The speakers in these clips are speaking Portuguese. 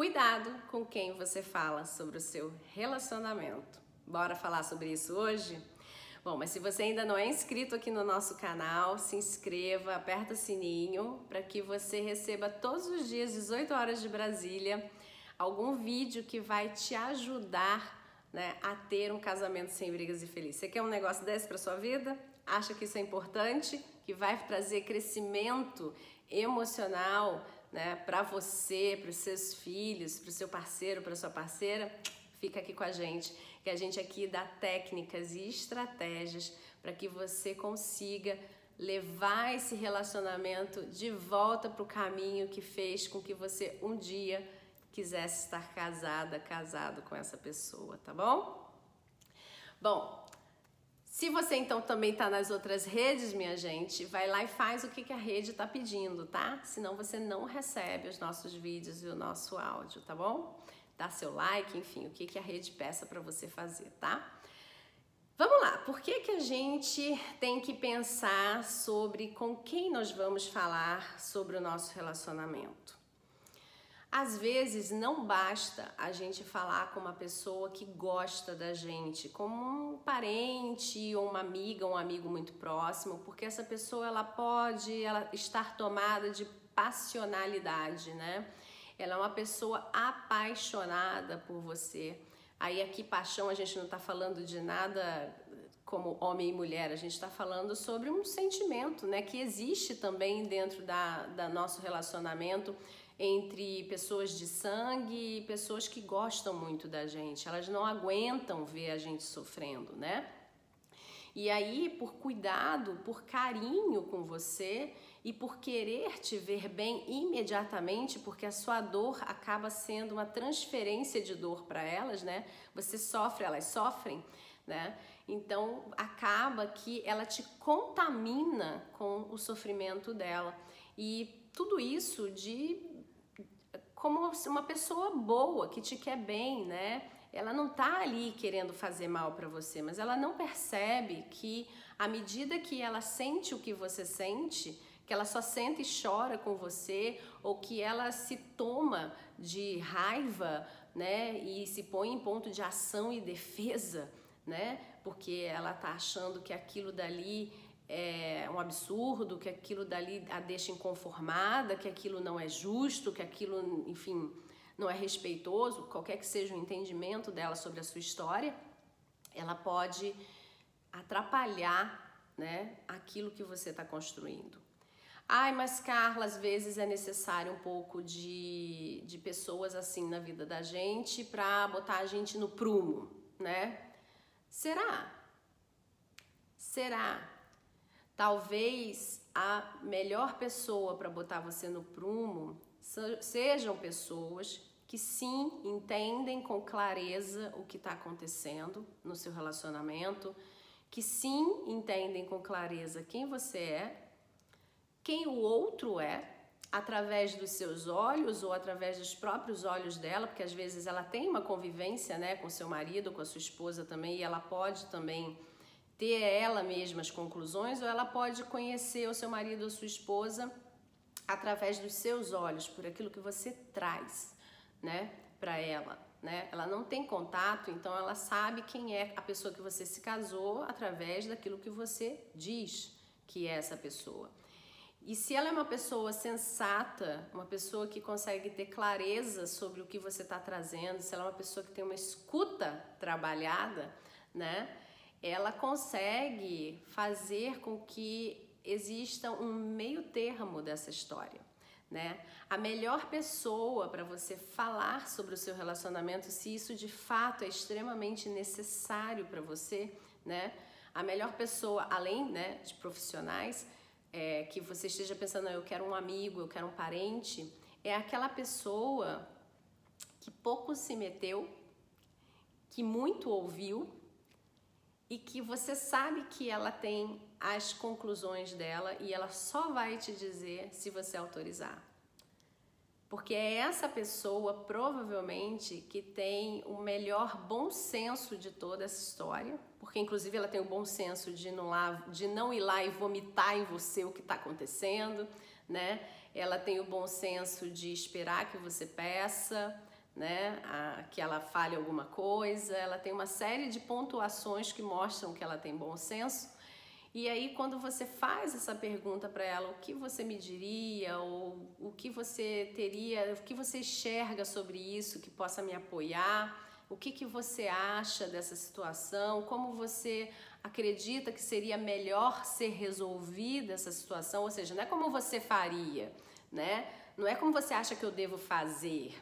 cuidado com quem você fala sobre o seu relacionamento. Bora falar sobre isso hoje? Bom, mas se você ainda não é inscrito aqui no nosso canal, se inscreva, aperta o sininho para que você receba todos os dias, 18 horas de Brasília, algum vídeo que vai te ajudar né, a ter um casamento sem brigas e feliz. Você quer um negócio desse para sua vida? Acha que isso é importante? Que vai trazer crescimento emocional né, para você, para os seus filhos, para o seu parceiro, para sua parceira? Fica aqui com a gente, que a gente aqui dá técnicas e estratégias para que você consiga levar esse relacionamento de volta para o caminho que fez com que você um dia quisesse estar casada, casado com essa pessoa, tá bom? Bom, se você então também está nas outras redes, minha gente, vai lá e faz o que, que a rede está pedindo, tá? Senão você não recebe os nossos vídeos e o nosso áudio, tá bom? Dá seu like, enfim, o que, que a rede peça para você fazer, tá? Vamos lá, por que, que a gente tem que pensar sobre com quem nós vamos falar sobre o nosso relacionamento? Às vezes não basta a gente falar com uma pessoa que gosta da gente, como um parente ou uma amiga, um amigo muito próximo, porque essa pessoa ela pode ela estar tomada de passionalidade, né? Ela é uma pessoa apaixonada por você. Aí aqui paixão a gente não está falando de nada como homem e mulher, a gente está falando sobre um sentimento, né, que existe também dentro da, da nosso relacionamento entre pessoas de sangue e pessoas que gostam muito da gente. Elas não aguentam ver a gente sofrendo, né? E aí, por cuidado, por carinho com você e por querer te ver bem imediatamente, porque a sua dor acaba sendo uma transferência de dor para elas, né? Você sofre, elas sofrem, né? Então acaba que ela te contamina com o sofrimento dela. E tudo isso de como uma pessoa boa que te quer bem, né? Ela não tá ali querendo fazer mal para você, mas ela não percebe que à medida que ela sente o que você sente, que ela só sente e chora com você, ou que ela se toma de raiva, né, e se põe em ponto de ação e defesa, né, porque ela tá achando que aquilo dali é um absurdo, que aquilo dali a deixa inconformada, que aquilo não é justo, que aquilo, enfim, não é respeitoso, qualquer que seja o entendimento dela sobre a sua história, ela pode atrapalhar, né, aquilo que você está construindo. Ai, mas Carla, às vezes é necessário um pouco de, de pessoas assim na vida da gente para botar a gente no prumo, né? Será? Será? Talvez a melhor pessoa para botar você no prumo sejam pessoas que sim entendem com clareza o que está acontecendo no seu relacionamento, que sim entendem com clareza quem você é, quem o outro é, através dos seus olhos ou através dos próprios olhos dela, porque às vezes ela tem uma convivência, né, com seu marido, com a sua esposa também, e ela pode também ter ela mesma as conclusões, ou ela pode conhecer o seu marido ou sua esposa através dos seus olhos, por aquilo que você traz, né, para ela, né? Ela não tem contato, então ela sabe quem é a pessoa que você se casou através daquilo que você diz que é essa pessoa. E se ela é uma pessoa sensata, uma pessoa que consegue ter clareza sobre o que você está trazendo, se ela é uma pessoa que tem uma escuta trabalhada, né? Ela consegue fazer com que exista um meio termo dessa história. Né? A melhor pessoa para você falar sobre o seu relacionamento, se isso de fato é extremamente necessário para você, né? A melhor pessoa, além né, de profissionais, é, que você esteja pensando, eu quero um amigo, eu quero um parente, é aquela pessoa que pouco se meteu, que muito ouviu e que você sabe que ela tem as conclusões dela e ela só vai te dizer se você autorizar. Porque é essa pessoa, provavelmente, que tem o melhor bom senso de toda essa história, porque inclusive ela tem o bom senso de não, lá, de não ir lá e vomitar em você o que está acontecendo, né? Ela tem o bom senso de esperar que você peça, né, a, que ela fale alguma coisa, ela tem uma série de pontuações que mostram que ela tem bom senso. E aí, quando você faz essa pergunta para ela, o que você me diria, ou o que você teria, o que você enxerga sobre isso que possa me apoiar, o que, que você acha dessa situação, como você acredita que seria melhor ser resolvida essa situação, ou seja, não é como você faria, né? Não é como você acha que eu devo fazer.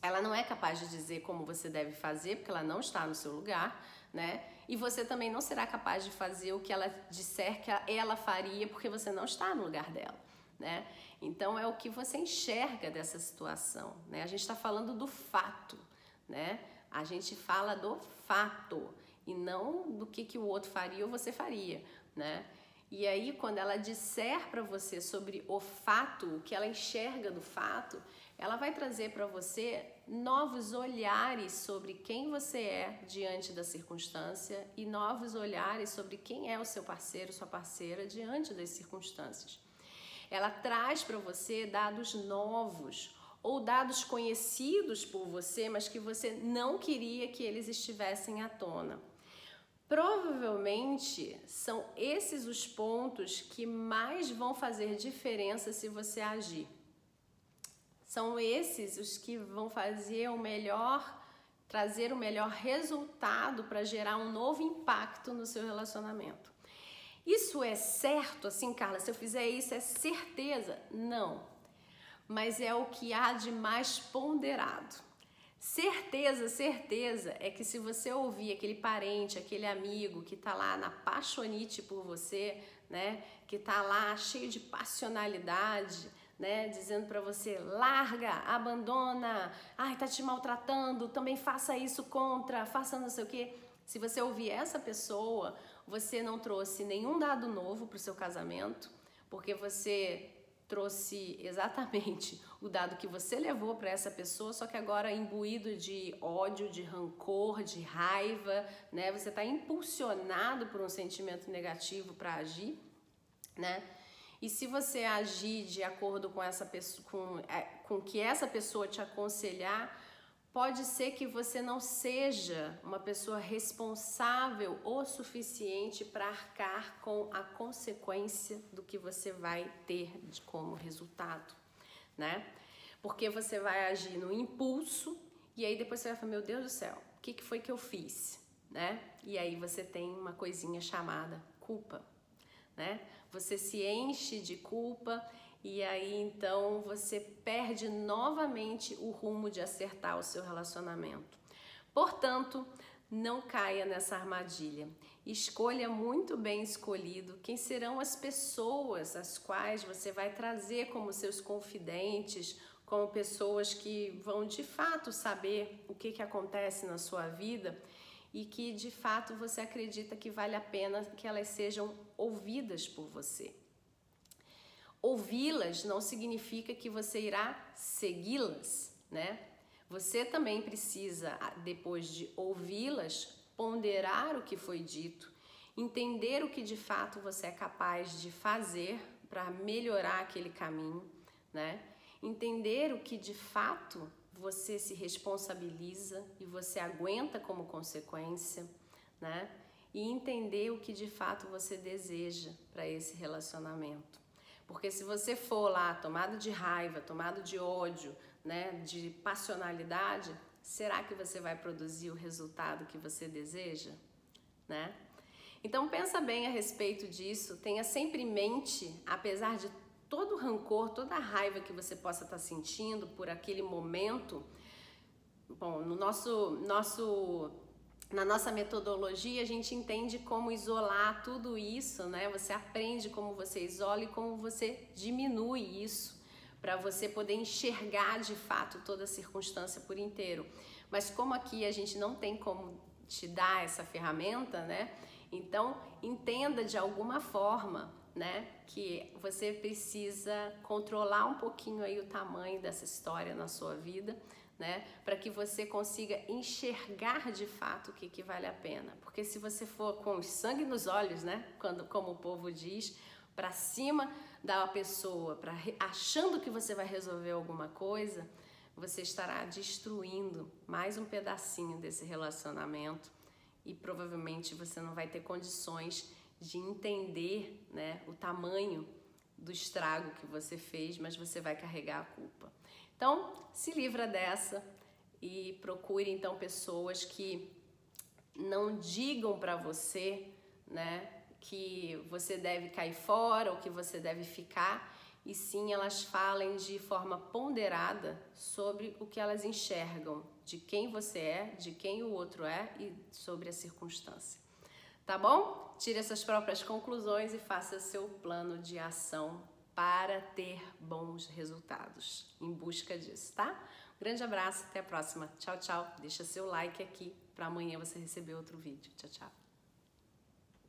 Ela não é capaz de dizer como você deve fazer, porque ela não está no seu lugar, né? E você também não será capaz de fazer o que ela disser que ela faria, porque você não está no lugar dela, né? Então é o que você enxerga dessa situação, né? A gente está falando do fato, né? A gente fala do fato e não do que, que o outro faria ou você faria, né? E aí, quando ela disser para você sobre o fato, o que ela enxerga do fato, ela vai trazer para você novos olhares sobre quem você é diante da circunstância e novos olhares sobre quem é o seu parceiro, sua parceira diante das circunstâncias. Ela traz para você dados novos ou dados conhecidos por você, mas que você não queria que eles estivessem à tona. Provavelmente são esses os pontos que mais vão fazer diferença se você agir. São esses os que vão fazer o melhor, trazer o melhor resultado para gerar um novo impacto no seu relacionamento. Isso é certo, assim, Carla? Se eu fizer isso, é certeza? Não. Mas é o que há de mais ponderado. Certeza, certeza é que se você ouvir aquele parente, aquele amigo que tá lá na paixonite por você, né, que tá lá cheio de passionalidade, né, dizendo para você larga, abandona, ai tá te maltratando, também faça isso contra, faça não sei o quê. Se você ouvir essa pessoa, você não trouxe nenhum dado novo para o seu casamento, porque você trouxe exatamente o dado que você levou para essa pessoa, só que agora imbuído de ódio, de rancor, de raiva, né? Você está impulsionado por um sentimento negativo para agir, né? E se você agir de acordo com essa pessoa, com, é, com que essa pessoa te aconselhar, pode ser que você não seja uma pessoa responsável o suficiente para arcar com a consequência do que você vai ter como resultado, né? Porque você vai agir no impulso e aí depois você vai falar: Meu Deus do céu, o que, que foi que eu fiz, né? E aí você tem uma coisinha chamada culpa, né? Você se enche de culpa e aí então você perde novamente o rumo de acertar o seu relacionamento. Portanto, não caia nessa armadilha. Escolha muito bem escolhido quem serão as pessoas as quais você vai trazer como seus confidentes, como pessoas que vão de fato saber o que, que acontece na sua vida e que de fato você acredita que vale a pena que elas sejam ouvidas por você. Ouvi-las não significa que você irá segui-las, né? Você também precisa, depois de ouvi-las, ponderar o que foi dito, entender o que de fato você é capaz de fazer para melhorar aquele caminho, né? Entender o que de fato você se responsabiliza e você aguenta como consequência, né? E entender o que de fato você deseja para esse relacionamento. Porque se você for lá tomado de raiva, tomado de ódio, né, de passionalidade, será que você vai produzir o resultado que você deseja, né? Então pensa bem a respeito disso, tenha sempre em mente, apesar de todo o rancor, toda a raiva que você possa estar sentindo por aquele momento, bom, no nosso nosso na nossa metodologia, a gente entende como isolar tudo isso, né? Você aprende como você isola e como você diminui isso para você poder enxergar de fato toda a circunstância por inteiro. Mas como aqui a gente não tem como te dar essa ferramenta, né? Então, entenda de alguma forma, né, que você precisa controlar um pouquinho aí o tamanho dessa história na sua vida né? Para que você consiga enxergar de fato o que, que vale a pena. Porque se você for com sangue nos olhos, né? Quando, como o povo diz, para cima da pessoa, para achando que você vai resolver alguma coisa, você estará destruindo mais um pedacinho desse relacionamento e provavelmente você não vai ter condições de entender né, o tamanho do estrago que você fez, mas você vai carregar a culpa. Então, se livra dessa e procure então pessoas que não digam para você, né, que você deve cair fora ou que você deve ficar, e sim elas falem de forma ponderada sobre o que elas enxergam, de quem você é, de quem o outro é e sobre a circunstância. Tá bom? Tire essas próprias conclusões e faça seu plano de ação para ter bons resultados em busca disso, tá? Um grande abraço, até a próxima. Tchau, tchau. Deixa seu like aqui para amanhã você receber outro vídeo. Tchau, tchau.